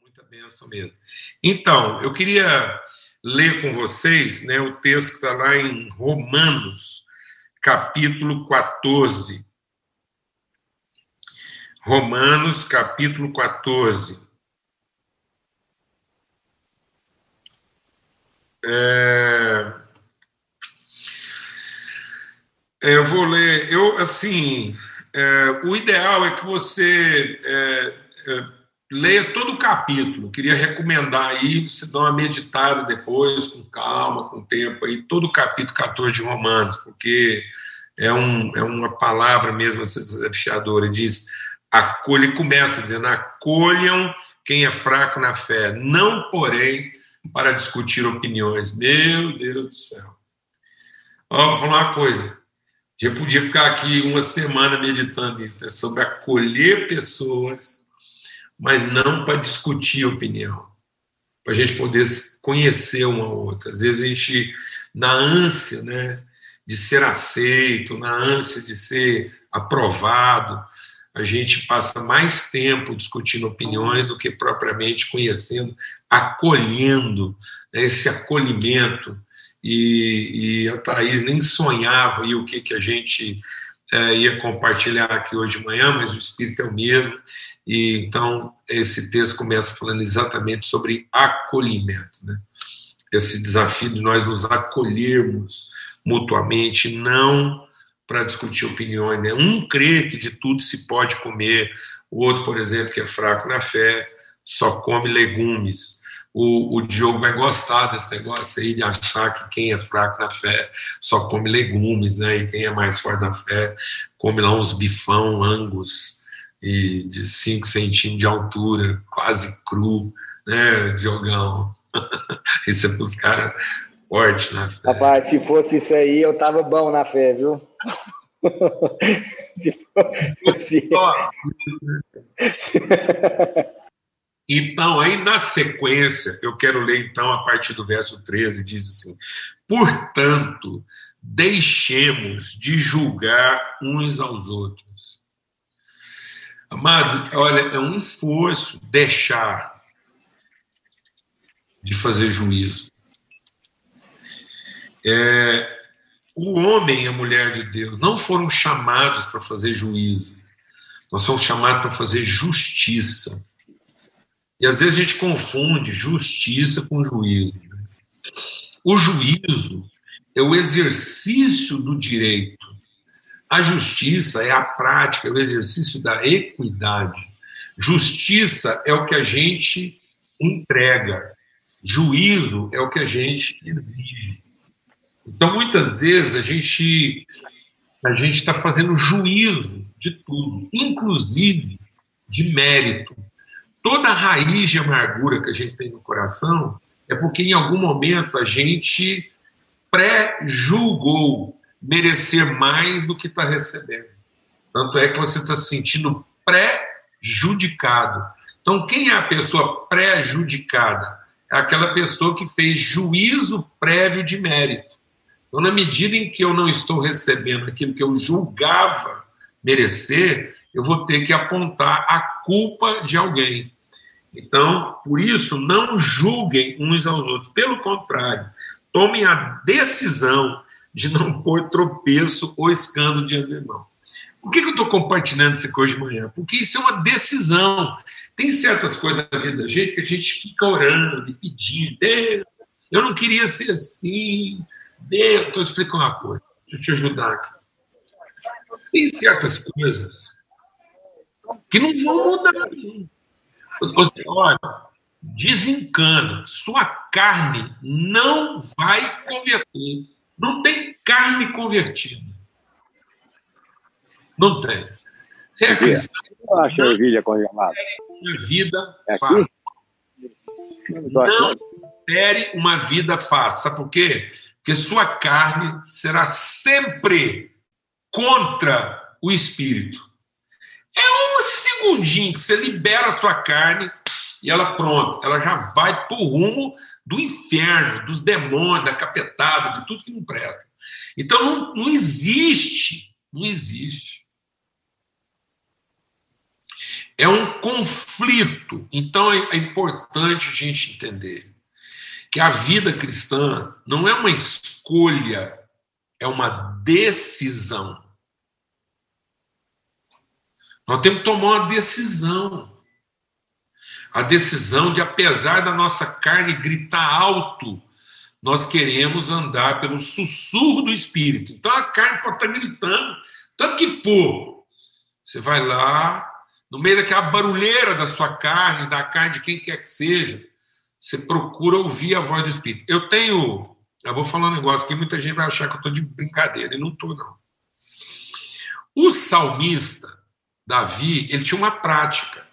Muita benção mesmo. Então, eu queria ler com vocês né, o texto que está lá em Romanos, capítulo 14. Romanos, capítulo 14. É... Eu vou ler. Eu, assim, é, o ideal é que você é, é, leia todo o capítulo. Queria recomendar aí, você dá uma meditada depois, com calma, com tempo, aí, todo o capítulo 14 de Romanos, porque é, um, é uma palavra mesmo desafiadora. Diz: acolhe, começa dizendo: acolham quem é fraco na fé, não, porém, para discutir opiniões. Meu Deus do céu. Ó, vou falar uma coisa. Já podia ficar aqui uma semana meditando nisso, né? sobre acolher pessoas, mas não para discutir opinião, para a gente poder conhecer uma ou outra. Às vezes a gente, na ânsia né, de ser aceito, na ânsia de ser aprovado, a gente passa mais tempo discutindo opiniões do que propriamente conhecendo, acolhendo né, esse acolhimento e, e a Thaís nem sonhava aí o que, que a gente é, ia compartilhar aqui hoje de manhã, mas o Espírito é o mesmo, e então esse texto começa falando exatamente sobre acolhimento, né? esse desafio de nós nos acolhermos mutuamente, não para discutir opiniões. Né? Um crê que de tudo se pode comer, o outro, por exemplo, que é fraco na fé, só come legumes o, o Diogo vai gostar desse negócio aí de achar que quem é fraco na fé só come legumes, né? E quem é mais forte na fé come lá uns bifão angus e de 5 centímetros de altura, quase cru, né, Diogão? isso é pros caras fortes na fé. Rapaz, se fosse isso aí, eu tava bom na fé, viu? se fosse... Só. Então, aí na sequência, eu quero ler então a partir do verso 13, diz assim: Portanto, deixemos de julgar uns aos outros. Amado, olha, é um esforço deixar de fazer juízo. É, o homem e a mulher de Deus não foram chamados para fazer juízo, nós somos chamados para fazer justiça. E às vezes a gente confunde justiça com juízo. O juízo é o exercício do direito. A justiça é a prática, é o exercício da equidade. Justiça é o que a gente entrega. Juízo é o que a gente exige. Então, muitas vezes, a gente a gente está fazendo juízo de tudo, inclusive de mérito toda a raiz de amargura que a gente tem no coração é porque em algum momento a gente pré-julgou merecer mais do que está recebendo. Tanto é que você está se sentindo pré-judicado. Então, quem é a pessoa pré-judicada? É aquela pessoa que fez juízo prévio de mérito. Então, na medida em que eu não estou recebendo aquilo que eu julgava merecer, eu vou ter que apontar a culpa de alguém. Então, por isso, não julguem uns aos outros. Pelo contrário, tomem a decisão de não pôr tropeço ou escândalo do irmão. Por que, eu estou compartilhando isso aqui hoje de manhã? Porque isso é uma decisão. Tem certas coisas na vida da gente que a gente fica orando e pedindo. Deus, eu não queria ser assim. Deus, estou te explicando uma coisa. Deixa eu te ajudar aqui. Tem certas coisas que não vão mudar. Você, olha, desencana. Sua carne não vai converter. Não tem carne convertida. Não tem. Você é cristão. Eu acho ervilha congelada. Uma vida é fácil. Não espere uma vida fácil. Sabe por quê? Porque sua carne será sempre contra o espírito. É um segundinho que você libera a sua carne e ela pronto, ela já vai para o rumo do inferno, dos demônios, da capetada, de tudo que não presta. Então não, não existe, não existe. É um conflito. Então é, é importante a gente entender que a vida cristã não é uma escolha, é uma decisão. Nós temos que tomar uma decisão. A decisão de, apesar da nossa carne gritar alto, nós queremos andar pelo sussurro do Espírito. Então a carne pode estar gritando, tanto que for. Você vai lá, no meio daquela barulheira da sua carne, da carne de quem quer que seja, você procura ouvir a voz do Espírito. Eu tenho, eu vou falar um negócio que muita gente vai achar que eu estou de brincadeira, e não estou, não. O salmista, Davi, ele tinha uma prática.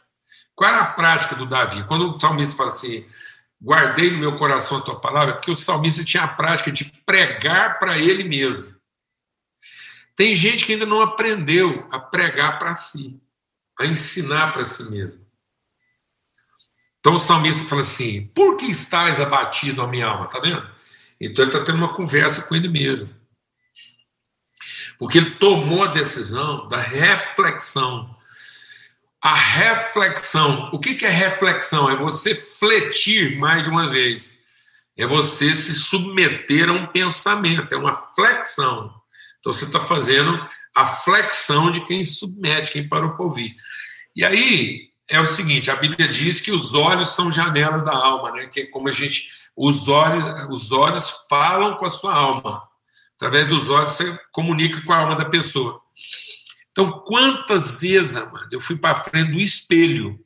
Qual era a prática do Davi? Quando o salmista fala assim, guardei no meu coração a tua palavra, porque o salmista tinha a prática de pregar para ele mesmo. Tem gente que ainda não aprendeu a pregar para si, a ensinar para si mesmo. Então o salmista fala assim: Por que estás abatido, a minha alma? Tá vendo? Então ele está tendo uma conversa com ele mesmo. Porque ele tomou a decisão da reflexão a reflexão. O que é reflexão? É você fletir mais de uma vez. É você se submeter a um pensamento, é uma flexão. Então você está fazendo a flexão de quem submete, quem parou para ouvir. E aí é o seguinte: a Bíblia diz que os olhos são janelas da alma, né? Que é como a gente. Os olhos, os olhos falam com a sua alma. Através dos olhos você comunica com a alma da pessoa. Então, quantas vezes, amado, eu fui para frente do espelho.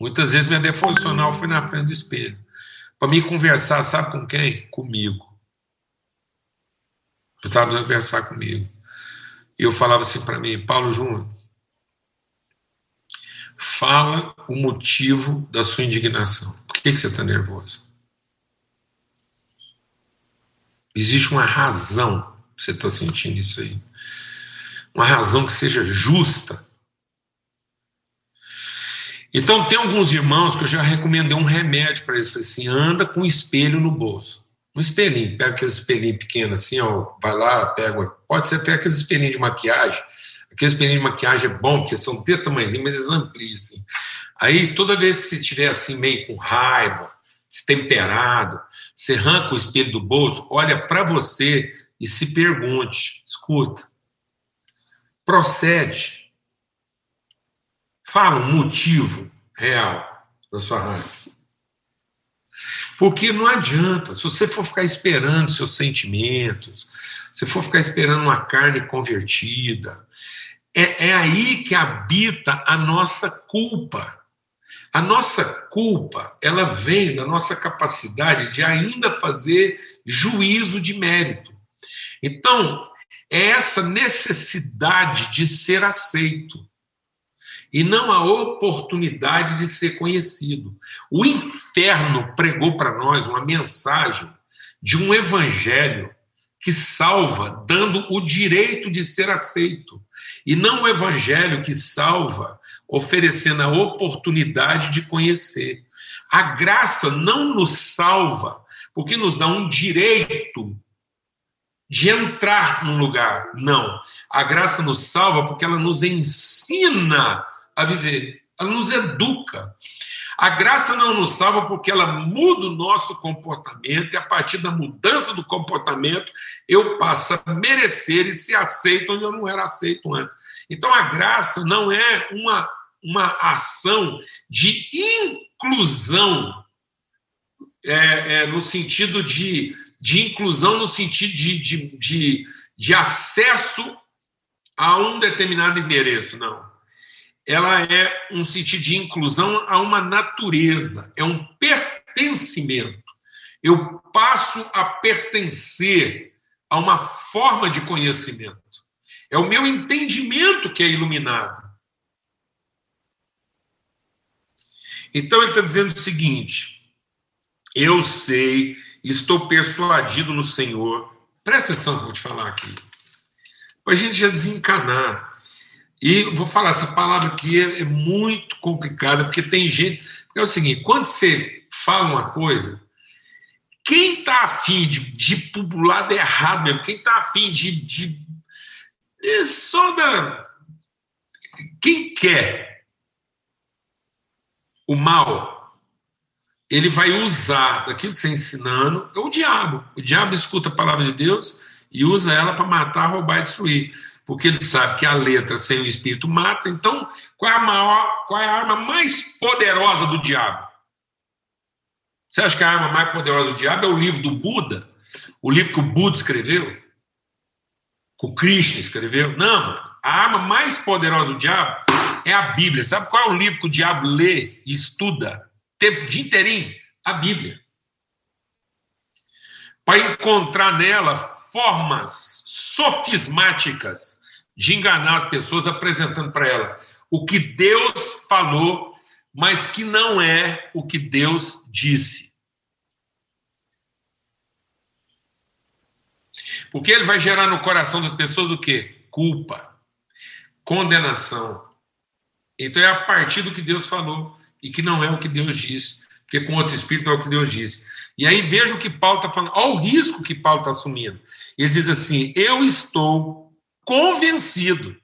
Muitas vezes minha devocional foi na frente do espelho. Para me conversar, sabe com quem? Comigo. Eu estava precisando conversar comigo. E eu falava assim para mim, Paulo Júnior, fala o motivo da sua indignação. Por que, que você está nervoso? Existe uma razão que você está sentindo isso aí uma razão que seja justa. Então, tem alguns irmãos que eu já recomendei um remédio para eles. Falei assim: anda com um espelho no bolso. Um espelhinho, pega aqueles espelhinhos pequenos assim, ó, vai lá, pega. Pode ser até aqueles espelhinhos de maquiagem. Aqueles espelhinhos de maquiagem é bom, porque são desse tamanhozinho, mas eles ampliam. Assim. Aí, toda vez que você estiver assim, meio com raiva, destemperado, você arranca o espelho do bolso, olha para você e se pergunte: escuta, procede. Fala um motivo real da sua raiva. Porque não adianta, se você for ficar esperando seus sentimentos, se for ficar esperando uma carne convertida, é, é aí que habita a nossa culpa. A nossa culpa, ela vem da nossa capacidade de ainda fazer juízo de mérito. Então, é essa necessidade de ser aceito e não a oportunidade de ser conhecido. O inferno pregou para nós uma mensagem de um evangelho que salva, dando o direito de ser aceito, e não o evangelho que salva, oferecendo a oportunidade de conhecer. A graça não nos salva, porque nos dá um direito de entrar num lugar. Não. A graça nos salva porque ela nos ensina a viver, ela nos educa. A graça não nos salva porque ela muda o nosso comportamento e a partir da mudança do comportamento eu passo a merecer e ser aceito onde eu não era aceito antes. Então a graça não é uma, uma ação de inclusão é, é, no sentido de de inclusão no sentido de, de, de, de acesso a um determinado endereço, não. Ela é um sentido de inclusão a uma natureza, é um pertencimento. Eu passo a pertencer a uma forma de conhecimento. É o meu entendimento que é iluminado. Então ele está dizendo o seguinte: eu sei Estou persuadido no Senhor. Presta atenção que vou te falar aqui. Para a gente já desencanar. E vou falar, essa palavra aqui é, é muito complicada, porque tem gente. É o seguinte: quando você fala uma coisa, quem está afim de, de ir o lado errado mesmo, quem está afim de, de. É só da. quem quer o mal, ele vai usar daquilo que você está ensinando, é o diabo. O diabo escuta a palavra de Deus e usa ela para matar, roubar e destruir. Porque ele sabe que a letra sem o espírito mata. Então, qual é a, maior, qual é a arma mais poderosa do diabo? Você acha que a arma mais poderosa do diabo é o livro do Buda? O livro que o Buda escreveu? Que o Krishna escreveu? Não. A arma mais poderosa do diabo é a Bíblia. Sabe qual é o livro que o diabo lê e estuda? Tempo de inteirinho? A Bíblia. Para encontrar nela formas sofismáticas de enganar as pessoas, apresentando para ela o que Deus falou mas que não é o que Deus disse. Porque ele vai gerar no coração das pessoas o quê? Culpa, condenação. Então é a partir do que Deus falou e que não é o que Deus disse, porque com outro espírito é o que Deus disse. E aí veja o que Paulo está falando, olha o risco que Paulo está assumindo. Ele diz assim: Eu estou convencido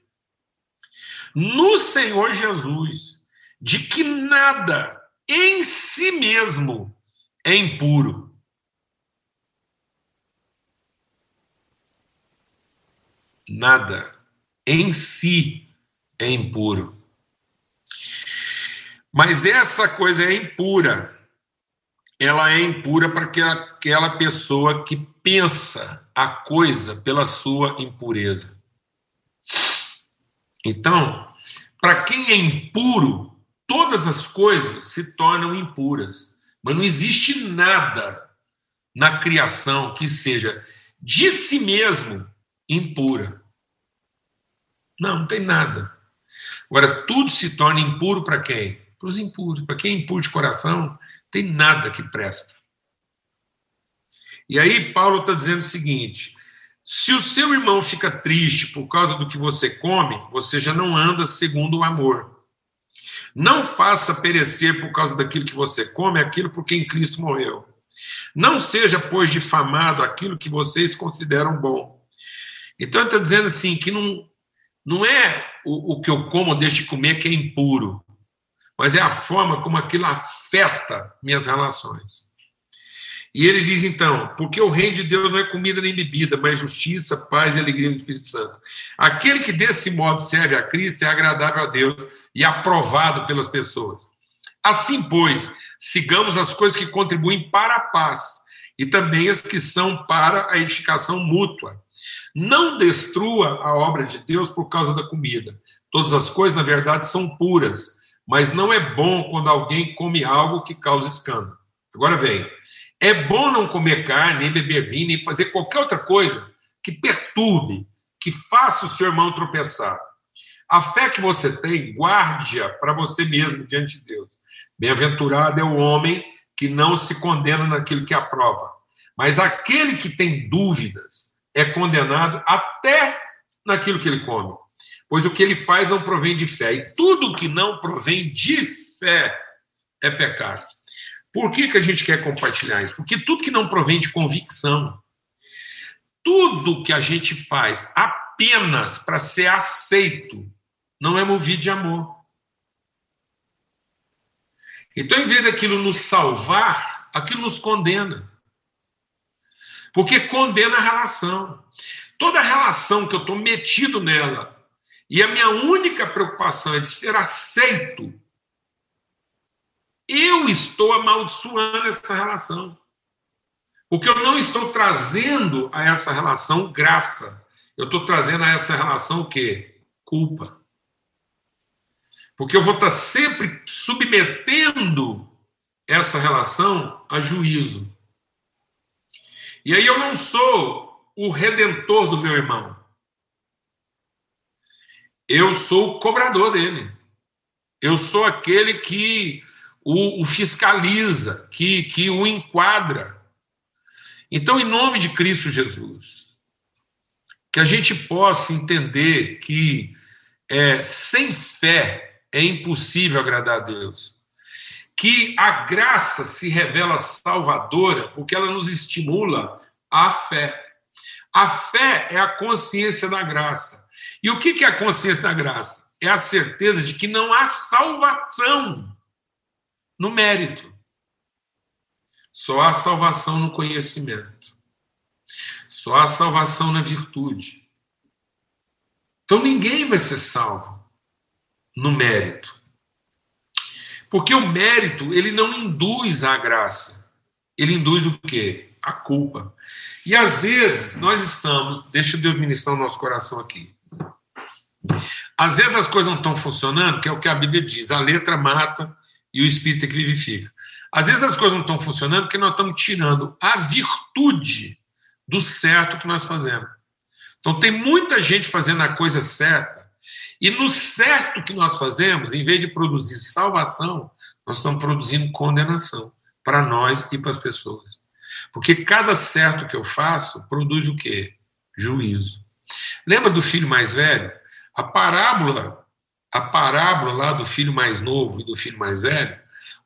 no Senhor Jesus de que nada em si mesmo é impuro. Nada em si é impuro. Mas essa coisa é impura. Ela é impura para aquela pessoa que pensa a coisa pela sua impureza. Então, para quem é impuro, todas as coisas se tornam impuras. Mas não existe nada na criação que seja de si mesmo impura. Não, não tem nada. Agora, tudo se torna impuro para quem? Para os impuros. Para quem é impuro de coração, tem nada que presta. E aí, Paulo está dizendo o seguinte: se o seu irmão fica triste por causa do que você come, você já não anda segundo o amor. Não faça perecer por causa daquilo que você come aquilo por quem Cristo morreu. Não seja, pois, difamado aquilo que vocês consideram bom. Então, ele está dizendo assim: que não, não é o, o que eu como ou deixo de comer que é impuro, mas é a forma como aquilo afeta minhas relações. E ele diz então: porque o reino de Deus não é comida nem bebida, mas justiça, paz e alegria no Espírito Santo. Aquele que desse modo serve a Cristo é agradável a Deus e aprovado pelas pessoas. Assim, pois, sigamos as coisas que contribuem para a paz e também as que são para a edificação mútua. Não destrua a obra de Deus por causa da comida. Todas as coisas, na verdade, são puras, mas não é bom quando alguém come algo que causa escândalo. Agora vem. É bom não comer carne, nem beber vinho, nem fazer qualquer outra coisa que perturbe, que faça o seu irmão tropeçar. A fé que você tem, guarde-a para você mesmo diante de Deus. Bem-aventurado é o homem que não se condena naquilo que aprova. Mas aquele que tem dúvidas é condenado até naquilo que ele come. Pois o que ele faz não provém de fé. E tudo que não provém de fé é pecado. Por que, que a gente quer compartilhar isso? Porque tudo que não provém de convicção, tudo que a gente faz apenas para ser aceito, não é movido de amor. Então, em vez daquilo nos salvar, aquilo nos condena. Porque condena a relação. Toda relação que eu estou metido nela, e a minha única preocupação é de ser aceito, eu estou amaldiçoando essa relação. Porque eu não estou trazendo a essa relação graça. Eu estou trazendo a essa relação o quê? Culpa. Porque eu vou estar sempre submetendo essa relação a juízo. E aí eu não sou o redentor do meu irmão. Eu sou o cobrador dele. Eu sou aquele que o, o fiscaliza, que, que o enquadra. Então, em nome de Cristo Jesus, que a gente possa entender que é, sem fé é impossível agradar a Deus. Que a graça se revela salvadora porque ela nos estimula à fé. A fé é a consciência da graça. E o que é a consciência da graça? é a certeza de que não há salvação no mérito. Só há salvação no conhecimento. Só há salvação na virtude. Então ninguém vai ser salvo no mérito. Porque o mérito, ele não induz à graça. Ele induz o quê? A culpa. E às vezes nós estamos, deixa Deus ministrar o nosso coração aqui. Às vezes as coisas não estão funcionando, que é o que a Bíblia diz: a letra mata e o espírito é que vivifica. Às vezes as coisas não estão funcionando porque nós estamos tirando a virtude do certo que nós fazemos. Então tem muita gente fazendo a coisa certa, e no certo que nós fazemos, em vez de produzir salvação, nós estamos produzindo condenação para nós e para as pessoas. Porque cada certo que eu faço produz o quê? Juízo. Lembra do filho mais velho? A parábola, a parábola lá do filho mais novo e do filho mais velho,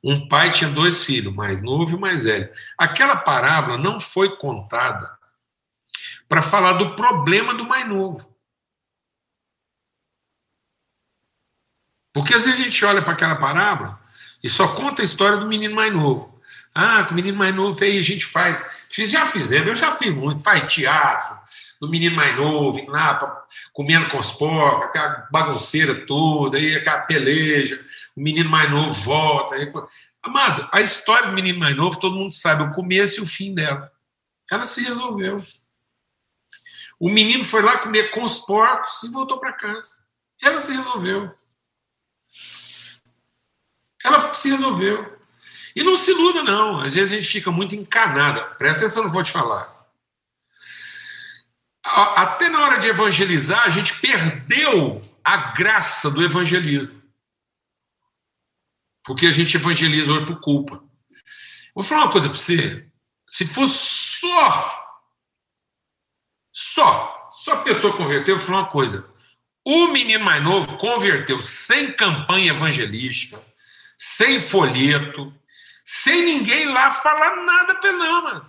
um pai tinha dois filhos, mais novo e mais velho. Aquela parábola não foi contada para falar do problema do mais novo. Porque às vezes a gente olha para aquela parábola e só conta a história do menino mais novo. Ah, com o menino mais novo aí a gente faz. Já fizemos, eu já fiz muito, faz teatro, do menino mais novo, lá comendo com os porcos, aquela bagunceira toda, aí aquela peleja, o menino mais novo volta. Aí... Amado, a história do menino mais novo, todo mundo sabe o começo e o fim dela. Ela se resolveu. O menino foi lá comer com os porcos e voltou para casa. Ela se resolveu. Ela se resolveu. E não se iluda, não. Às vezes a gente fica muito encanada. Presta atenção no que eu vou te falar. Até na hora de evangelizar, a gente perdeu a graça do evangelismo. Porque a gente evangeliza hoje por culpa. Vou falar uma coisa para você. Se fosse só, só, só a pessoa converteu, vou falar uma coisa. O menino mais novo converteu sem campanha evangelística, sem folheto, sem ninguém lá falar nada para não.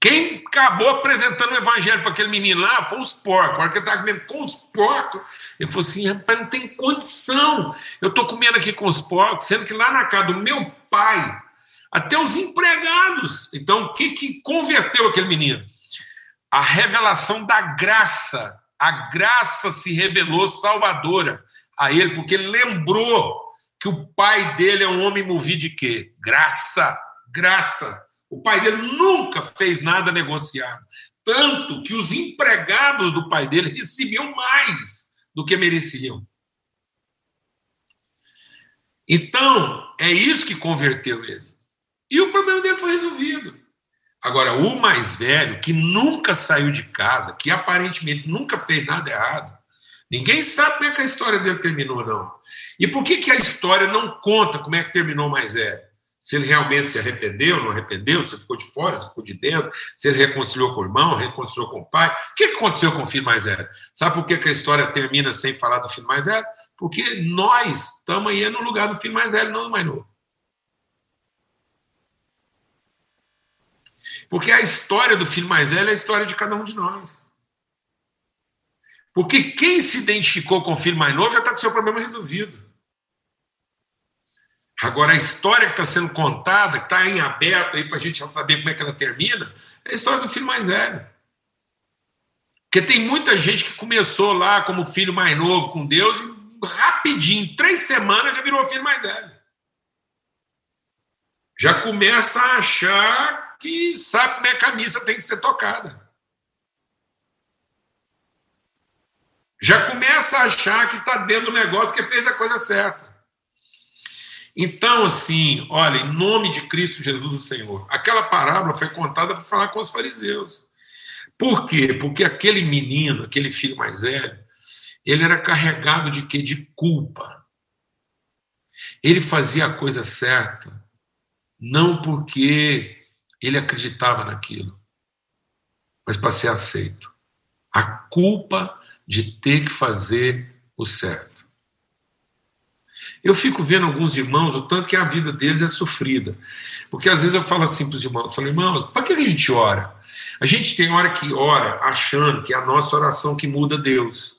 Quem acabou apresentando o evangelho para aquele menino lá foi os porcos. A hora que ele estava comendo com os porcos, ele falou assim: rapaz, não tem condição. Eu estou comendo aqui com os porcos, sendo que lá na casa do meu pai, até os empregados. Então, o que, que converteu aquele menino? A revelação da graça. A graça se revelou salvadora a ele, porque ele lembrou que o pai dele é um homem movido de quê? Graça, graça. O pai dele nunca fez nada negociado. Tanto que os empregados do pai dele recebiam mais do que mereciam. Então, é isso que converteu ele. E o problema dele foi resolvido. Agora, o mais velho, que nunca saiu de casa, que aparentemente nunca fez nada errado, Ninguém sabe como é que a história dele terminou, não. E por que, que a história não conta como é que terminou mais velho? Se ele realmente se arrependeu, não arrependeu, se ele ficou de fora, se ficou de dentro, se ele reconciliou com o irmão, reconciliou com o pai. O que, que aconteceu com o filho mais velho? Sabe por que, que a história termina sem falar do filho mais velho? Porque nós estamos aí no lugar do filho mais velho, não do mais novo. Porque a história do filho mais velho é a história de cada um de nós. Porque quem se identificou com o filho mais novo já está com o seu problema resolvido. Agora, a história que está sendo contada, que está em aberto aí para a gente já saber como é que ela termina, é a história do filho mais velho. Porque tem muita gente que começou lá como filho mais novo com Deus e rapidinho, três semanas, já virou filho mais velho. Já começa a achar que sabe como é que a missa tem que ser tocada. Já começa a achar que está dentro do negócio que fez a coisa certa. Então, assim, olha, em nome de Cristo Jesus, o Senhor, aquela parábola foi contada para falar com os fariseus. Por quê? Porque aquele menino, aquele filho mais velho, ele era carregado de quê? De culpa. Ele fazia a coisa certa, não porque ele acreditava naquilo, mas para ser aceito. A culpa de ter que fazer o certo. Eu fico vendo alguns irmãos, o tanto que a vida deles é sofrida. Porque às vezes eu falo assim para os irmãos, eu falo, irmãos, para que a gente ora? A gente tem hora que ora achando que é a nossa oração que muda Deus.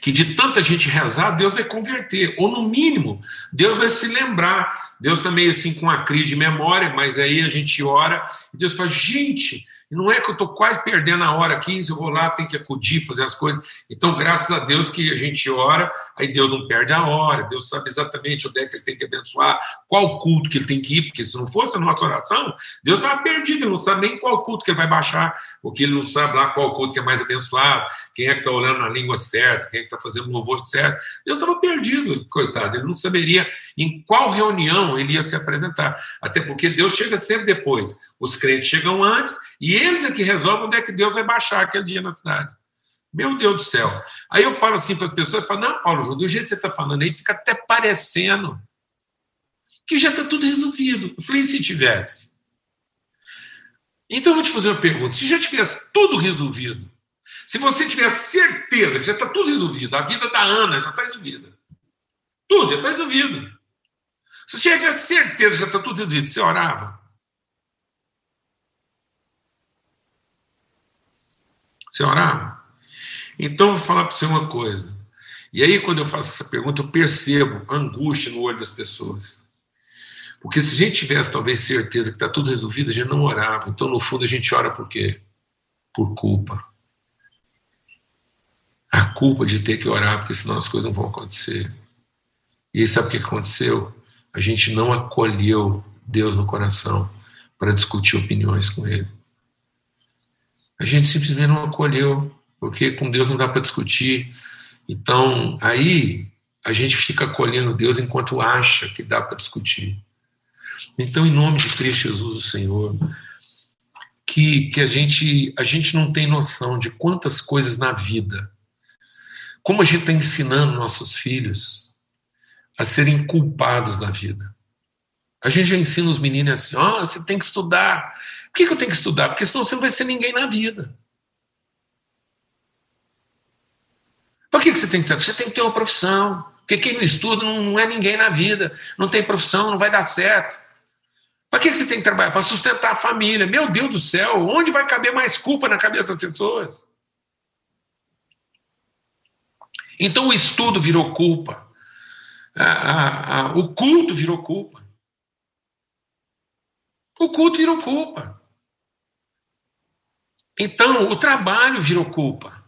Que de tanta gente rezar, Deus vai converter. Ou no mínimo, Deus vai se lembrar. Deus também assim com a crise de memória, mas aí a gente ora e Deus fala, gente, não é que eu estou quase perdendo a hora aqui, se eu vou lá, tem que acudir, fazer as coisas. Então, graças a Deus que a gente ora, aí Deus não perde a hora, Deus sabe exatamente onde é que ele tem que abençoar, qual culto que ele tem que ir, porque se não fosse a nossa oração, Deus estava perdido, ele não sabe nem qual culto que ele vai baixar, porque ele não sabe lá qual culto que é mais abençoado, quem é que está olhando na língua certa, quem é que está fazendo o louvor certo. Deus estava perdido, coitado, ele não saberia em qual reunião ele ia se apresentar, até porque Deus chega sempre depois. Os crentes chegam antes e eles é que resolvem onde é que Deus vai baixar aquele dia na cidade. Meu Deus do céu. Aí eu falo assim para as pessoas, falo, não, Paulo, do jeito que você está falando aí, fica até parecendo que já está tudo resolvido. Eu falei, se tivesse? Então eu vou te fazer uma pergunta. Se já tivesse tudo resolvido, se você tivesse certeza que já está tudo resolvido, a vida da Ana já está resolvida. Tudo já está resolvido. Se você tivesse certeza que já está tudo resolvido, você orava? Você orava? Então, vou falar para você uma coisa. E aí, quando eu faço essa pergunta, eu percebo angústia no olho das pessoas. Porque se a gente tivesse talvez certeza que está tudo resolvido, a gente não orava. Então, no fundo, a gente ora por quê? Por culpa. A culpa de ter que orar, porque senão as coisas não vão acontecer. E sabe o que aconteceu? A gente não acolheu Deus no coração para discutir opiniões com Ele a gente simplesmente não acolheu, porque com Deus não dá para discutir. Então, aí a gente fica acolhendo Deus enquanto acha que dá para discutir. Então, em nome de Cristo Jesus, o Senhor, que, que a, gente, a gente não tem noção de quantas coisas na vida, como a gente está ensinando nossos filhos a serem culpados da vida. A gente já ensina os meninos assim: ó, oh, você tem que estudar, que, que eu tenho que estudar? Porque senão você não vai ser ninguém na vida. Por que, que você tem que ter? Você tem que ter uma profissão. Porque quem não estuda não é ninguém na vida. Não tem profissão, não vai dar certo. Para que, que você tem que trabalhar? Para sustentar a família. Meu Deus do céu, onde vai caber mais culpa na cabeça das pessoas? Então o estudo virou culpa. o culto virou culpa. O culto virou culpa. Então, o trabalho virou culpa.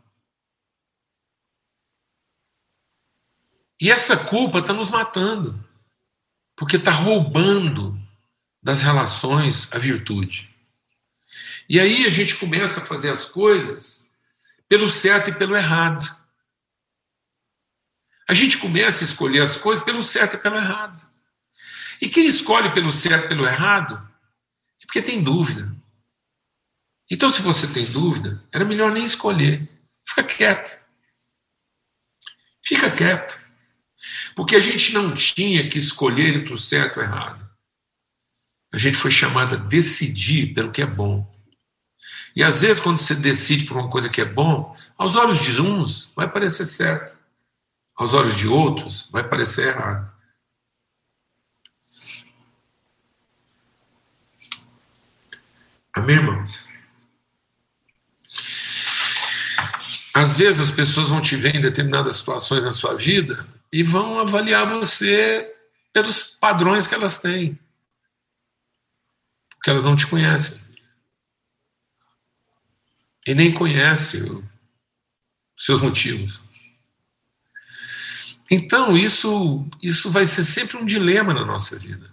E essa culpa está nos matando, porque está roubando das relações a virtude. E aí a gente começa a fazer as coisas pelo certo e pelo errado. A gente começa a escolher as coisas pelo certo e pelo errado. E quem escolhe pelo certo e pelo errado é porque tem dúvida. Então, se você tem dúvida, era melhor nem escolher. Fica quieto. Fica quieto. Porque a gente não tinha que escolher entre o certo e o errado. A gente foi chamado a decidir pelo que é bom. E às vezes, quando você decide por uma coisa que é bom, aos olhos de uns vai parecer certo, aos olhos de outros vai parecer errado. Amém, irmãos? Às vezes as pessoas vão te ver em determinadas situações na sua vida e vão avaliar você pelos padrões que elas têm. Porque elas não te conhecem. E nem conhecem seus motivos. Então, isso, isso vai ser sempre um dilema na nossa vida.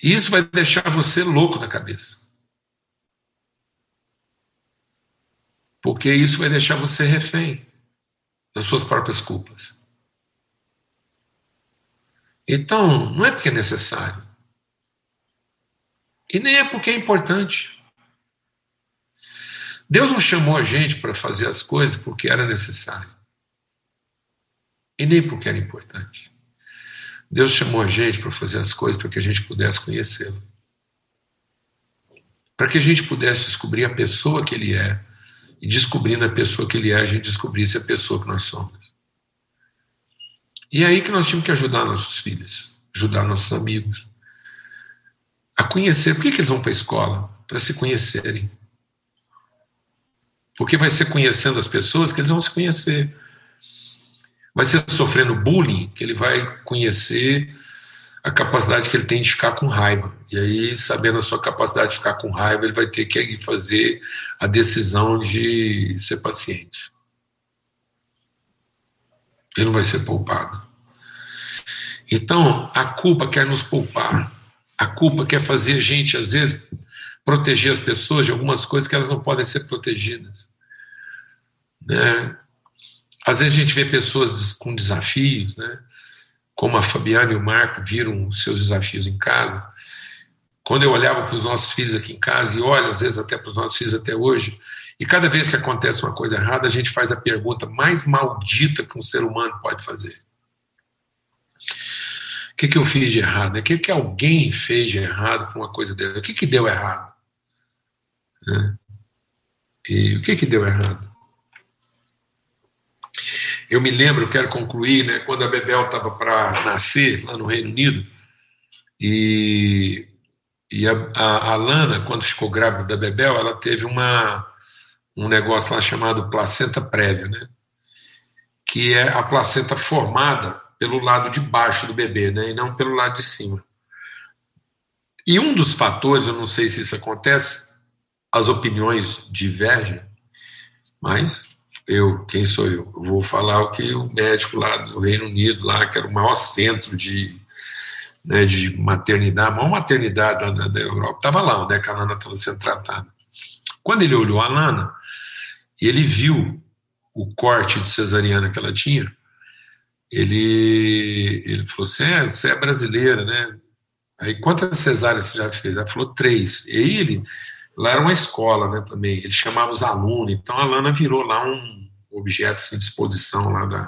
E isso vai deixar você louco da cabeça. Porque isso vai deixar você refém das suas próprias culpas. Então, não é porque é necessário. E nem é porque é importante. Deus não chamou a gente para fazer as coisas porque era necessário. E nem porque era importante. Deus chamou a gente para fazer as coisas para que a gente pudesse conhecê-lo. Para que a gente pudesse descobrir a pessoa que Ele é e descobrindo a pessoa que ele é, a gente descobrisse a pessoa que nós somos. E é aí que nós tínhamos que ajudar nossos filhos, ajudar nossos amigos a conhecer. Por que, que eles vão para a escola? Para se conhecerem. Porque vai ser conhecendo as pessoas que eles vão se conhecer. Vai ser sofrendo bullying que ele vai conhecer a capacidade que ele tem de ficar com raiva. E aí, sabendo a sua capacidade de ficar com raiva, ele vai ter que fazer a decisão de ser paciente. Ele não vai ser poupado. Então, a culpa quer nos poupar. A culpa quer fazer a gente, às vezes, proteger as pessoas de algumas coisas que elas não podem ser protegidas. Né? Às vezes a gente vê pessoas com desafios, né? Como a Fabiana e o Marco viram os seus desafios em casa. Quando eu olhava para os nossos filhos aqui em casa, e olho às vezes até para os nossos filhos até hoje, e cada vez que acontece uma coisa errada, a gente faz a pergunta mais maldita que um ser humano pode fazer: O que, que eu fiz de errado? O que, que alguém fez de errado com uma coisa dessa? O que, que deu errado? Né? E o que, que deu errado? Eu me lembro, quero concluir, né, quando a Bebel estava para nascer lá no Reino Unido, e, e a, a, a, Lana, quando ficou grávida da Bebel, ela teve uma, um negócio lá chamado placenta prévia, né, que é a placenta formada pelo lado de baixo do bebê, né, e não pelo lado de cima. E um dos fatores, eu não sei se isso acontece, as opiniões divergem, mas eu, quem sou eu? Eu vou falar o que o médico lá do Reino Unido, lá, que era o maior centro de, né, de maternidade, a maior maternidade da, da, da Europa, estava lá, onde é a Lana estava sendo tratada. Quando ele olhou a Lana, ele viu o corte de cesariana que ela tinha, ele, ele falou assim, é, você é brasileira, né? Aí, quantas cesáreas você já fez? Ela falou, três. E aí ele Lá era uma escola, né, também. Ele chamava os alunos. Então a Lana virou lá um objeto assim, de exposição lá da,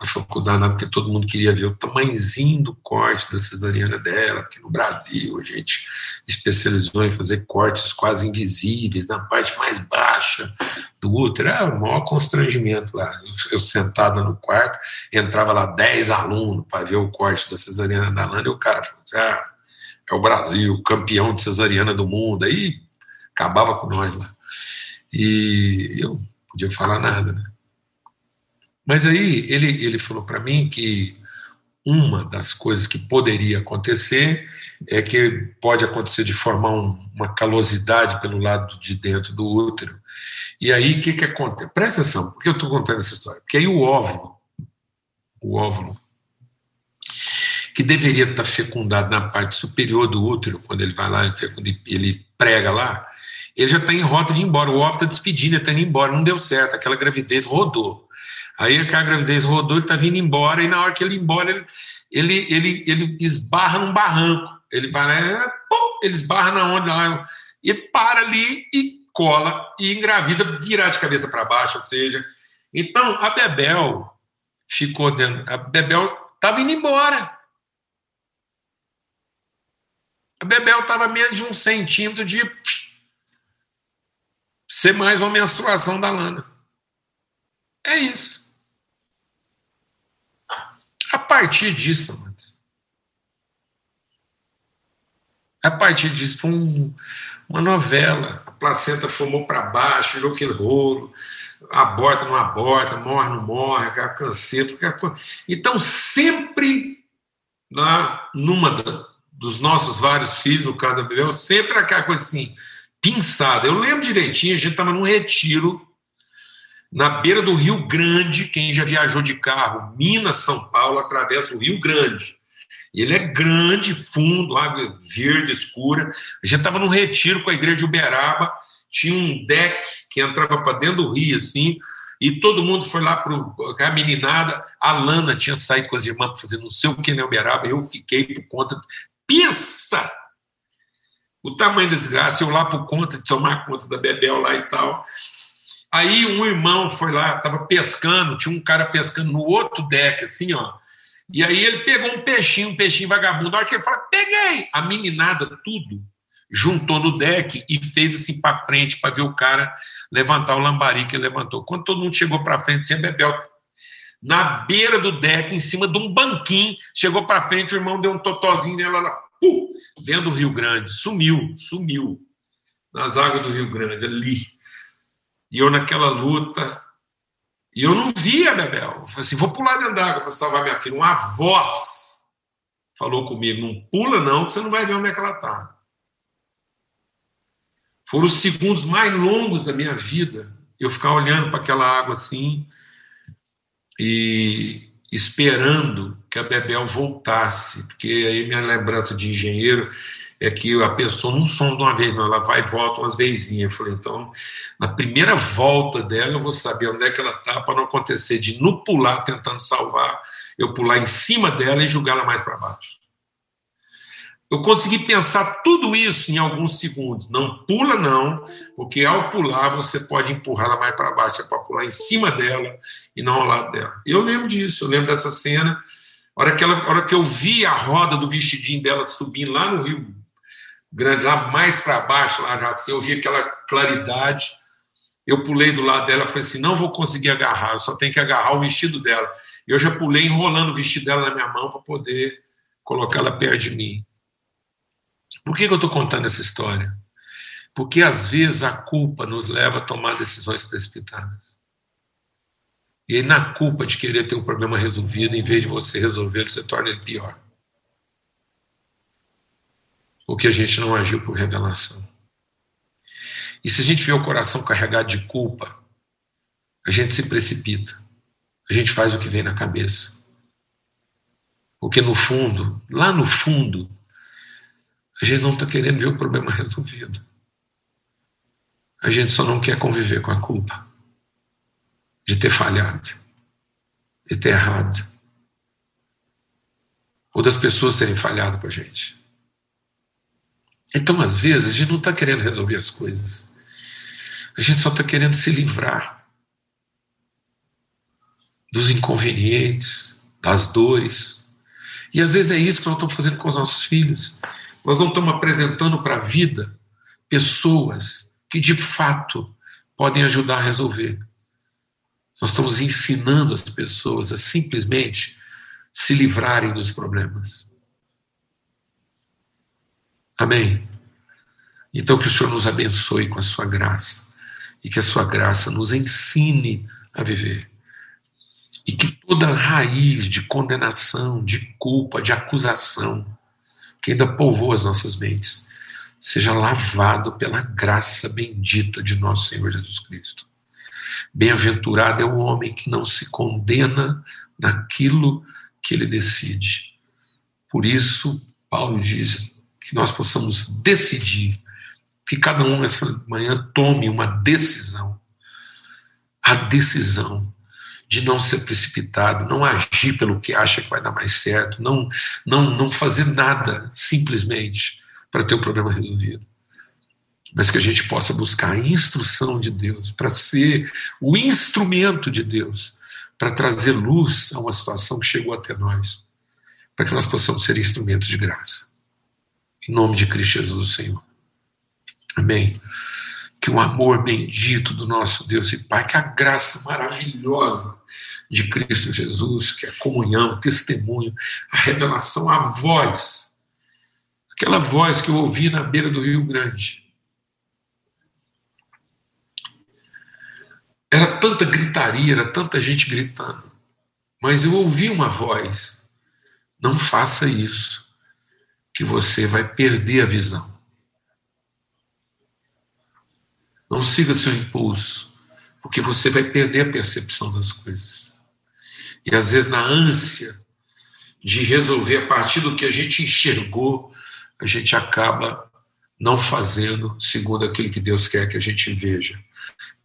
da faculdade, né, porque todo mundo queria ver o tamanhozinho do corte da cesariana dela, porque no Brasil a gente especializou em fazer cortes quase invisíveis na parte mais baixa do útero. Era o maior constrangimento lá. Eu, eu sentada no quarto, entrava lá 10 alunos para ver o corte da cesariana da Lana, e o cara falou assim: ah, é o Brasil, campeão de cesariana do mundo. Aí acabava com nós lá. E eu não podia falar nada, né? Mas aí ele, ele falou para mim que uma das coisas que poderia acontecer é que pode acontecer de formar um, uma calosidade pelo lado de dentro do útero. E aí o que, que acontece? Presta atenção, por que eu estou contando essa história? Porque aí o óvulo, o óvulo, que deveria estar fecundado na parte superior do útero, quando ele vai lá, ele prega lá, ele já está em rota de ir embora. O óvulo está despedindo, está indo embora. Não deu certo, aquela gravidez rodou. Aí aquela gravidez rodou, ele está vindo embora, e na hora que ele ir embora, ele, ele, ele, ele esbarra num barranco. Ele vai lá, pum, ele esbarra na onda lá, e para ali e cola, e engravida, virar de cabeça para baixo, ou seja. Então, a Bebel ficou dentro. A Bebel estava indo embora. A Bebel estava menos de um centímetro de ser mais uma menstruação da lana. É isso. A partir disso, amados, a partir disso foi um, uma novela. A placenta formou para baixo, virou aquele rolo, aborta, não aborta, morre, não morre, aquela canseta. Aquela... Então, sempre lá, numa da, dos nossos vários filhos, no caso da Bebel, sempre aquela coisa assim pinçada. Eu lembro direitinho, a gente estava num retiro na beira do Rio Grande. Quem já viajou de carro, Minas, São Paulo, atravessa o Rio Grande. Ele é grande, fundo, água verde escura. A gente estava num retiro com a igreja de Uberaba, tinha um deck que entrava para dentro do rio, assim, e todo mundo foi lá para a meninada. A Lana tinha saído com as irmãs para fazer não sei o que na Uberaba, eu fiquei por conta. Pensa! O tamanho da desgraça, eu lá por conta de tomar conta da Bebel lá e tal. Aí um irmão foi lá, estava pescando, tinha um cara pescando no outro deck, assim, ó. E aí ele pegou um peixinho, um peixinho vagabundo. Na hora que ele falou, peguei! A meninada, tudo, juntou no deck e fez assim para frente para ver o cara levantar o lambari que ele levantou. Quando todo mundo chegou para frente, sem assim, Bebel na beira do deck, em cima de um banquinho, chegou para frente, o irmão deu um totozinho nela, ela, pum, dentro do Rio Grande, sumiu, sumiu, nas águas do Rio Grande, ali. E eu naquela luta, e eu não via Bebel. Eu falei assim: vou pular dentro d'água para salvar minha filha. Uma voz falou comigo: não pula, não, que você não vai ver onde é que ela está. Foram os segundos mais longos da minha vida. Eu ficar olhando para aquela água assim e esperando que a Bebel voltasse, porque aí minha lembrança de engenheiro é que a pessoa não sonda uma vez, não, ela vai e volta umas vezinhas. Eu falei, então, na primeira volta dela, eu vou saber onde é que ela está, para não acontecer de no pular tentando salvar, eu pular em cima dela e ela mais para baixo. Eu consegui pensar tudo isso em alguns segundos. Não pula, não, porque ao pular você pode empurrá-la mais para baixo, é para pular em cima dela e não ao lado dela. Eu lembro disso, eu lembro dessa cena. A hora que, ela, a hora que eu vi a roda do vestidinho dela subindo lá no Rio Grande, lá mais para baixo, lá assim, eu vi aquela claridade. Eu pulei do lado dela falei assim: não vou conseguir agarrar, eu só tenho que agarrar o vestido dela. Eu já pulei enrolando o vestido dela na minha mão para poder colocá-la perto de mim. Por que, que eu estou contando essa história? Porque às vezes a culpa nos leva a tomar decisões precipitadas. E aí, na culpa de querer ter um problema resolvido, em vez de você resolver, você torna ele pior. Porque a gente não agiu por revelação. E se a gente vê o coração carregado de culpa, a gente se precipita. A gente faz o que vem na cabeça. Porque no fundo, lá no fundo, a gente não está querendo ver o problema resolvido. A gente só não quer conviver com a culpa de ter falhado, de ter errado, ou das pessoas terem falhado com a gente. Então, às vezes, a gente não está querendo resolver as coisas, a gente só está querendo se livrar dos inconvenientes, das dores. E às vezes é isso que nós estamos fazendo com os nossos filhos. Nós não estamos apresentando para a vida pessoas que de fato podem ajudar a resolver. Nós estamos ensinando as pessoas a simplesmente se livrarem dos problemas. Amém? Então, que o Senhor nos abençoe com a sua graça e que a sua graça nos ensine a viver. E que toda raiz de condenação, de culpa, de acusação, que ainda povoa as nossas mentes, seja lavado pela graça bendita de nosso Senhor Jesus Cristo. Bem-aventurado é o homem que não se condena naquilo que ele decide. Por isso, Paulo diz que nós possamos decidir, que cada um essa manhã tome uma decisão. A decisão de não ser precipitado, não agir pelo que acha que vai dar mais certo, não, não, não fazer nada simplesmente para ter o problema resolvido. Mas que a gente possa buscar a instrução de Deus para ser o instrumento de Deus para trazer luz a uma situação que chegou até nós, para que nós possamos ser instrumentos de graça. Em nome de Cristo Jesus, Senhor. Amém que o amor bendito do nosso Deus e Pai, que a graça maravilhosa de Cristo Jesus, que é a comunhão, o testemunho, a revelação, a voz, aquela voz que eu ouvi na beira do Rio Grande. Era tanta gritaria, era tanta gente gritando, mas eu ouvi uma voz: não faça isso, que você vai perder a visão. Não siga seu impulso, porque você vai perder a percepção das coisas. E às vezes, na ânsia de resolver a partir do que a gente enxergou, a gente acaba não fazendo segundo aquilo que Deus quer que a gente veja.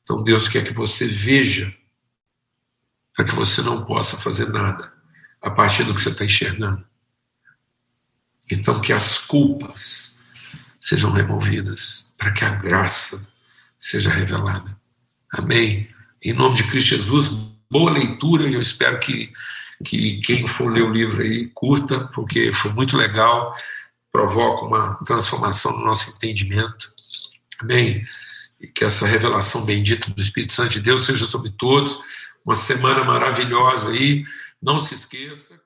Então, Deus quer que você veja, para que você não possa fazer nada a partir do que você está enxergando. Então, que as culpas sejam removidas, para que a graça seja revelada. Amém? Em nome de Cristo Jesus, boa leitura e eu espero que, que quem for ler o livro aí curta, porque foi muito legal, provoca uma transformação no nosso entendimento. Amém? E que essa revelação bendita do Espírito Santo de Deus seja sobre todos. uma semana maravilhosa aí. Não se esqueça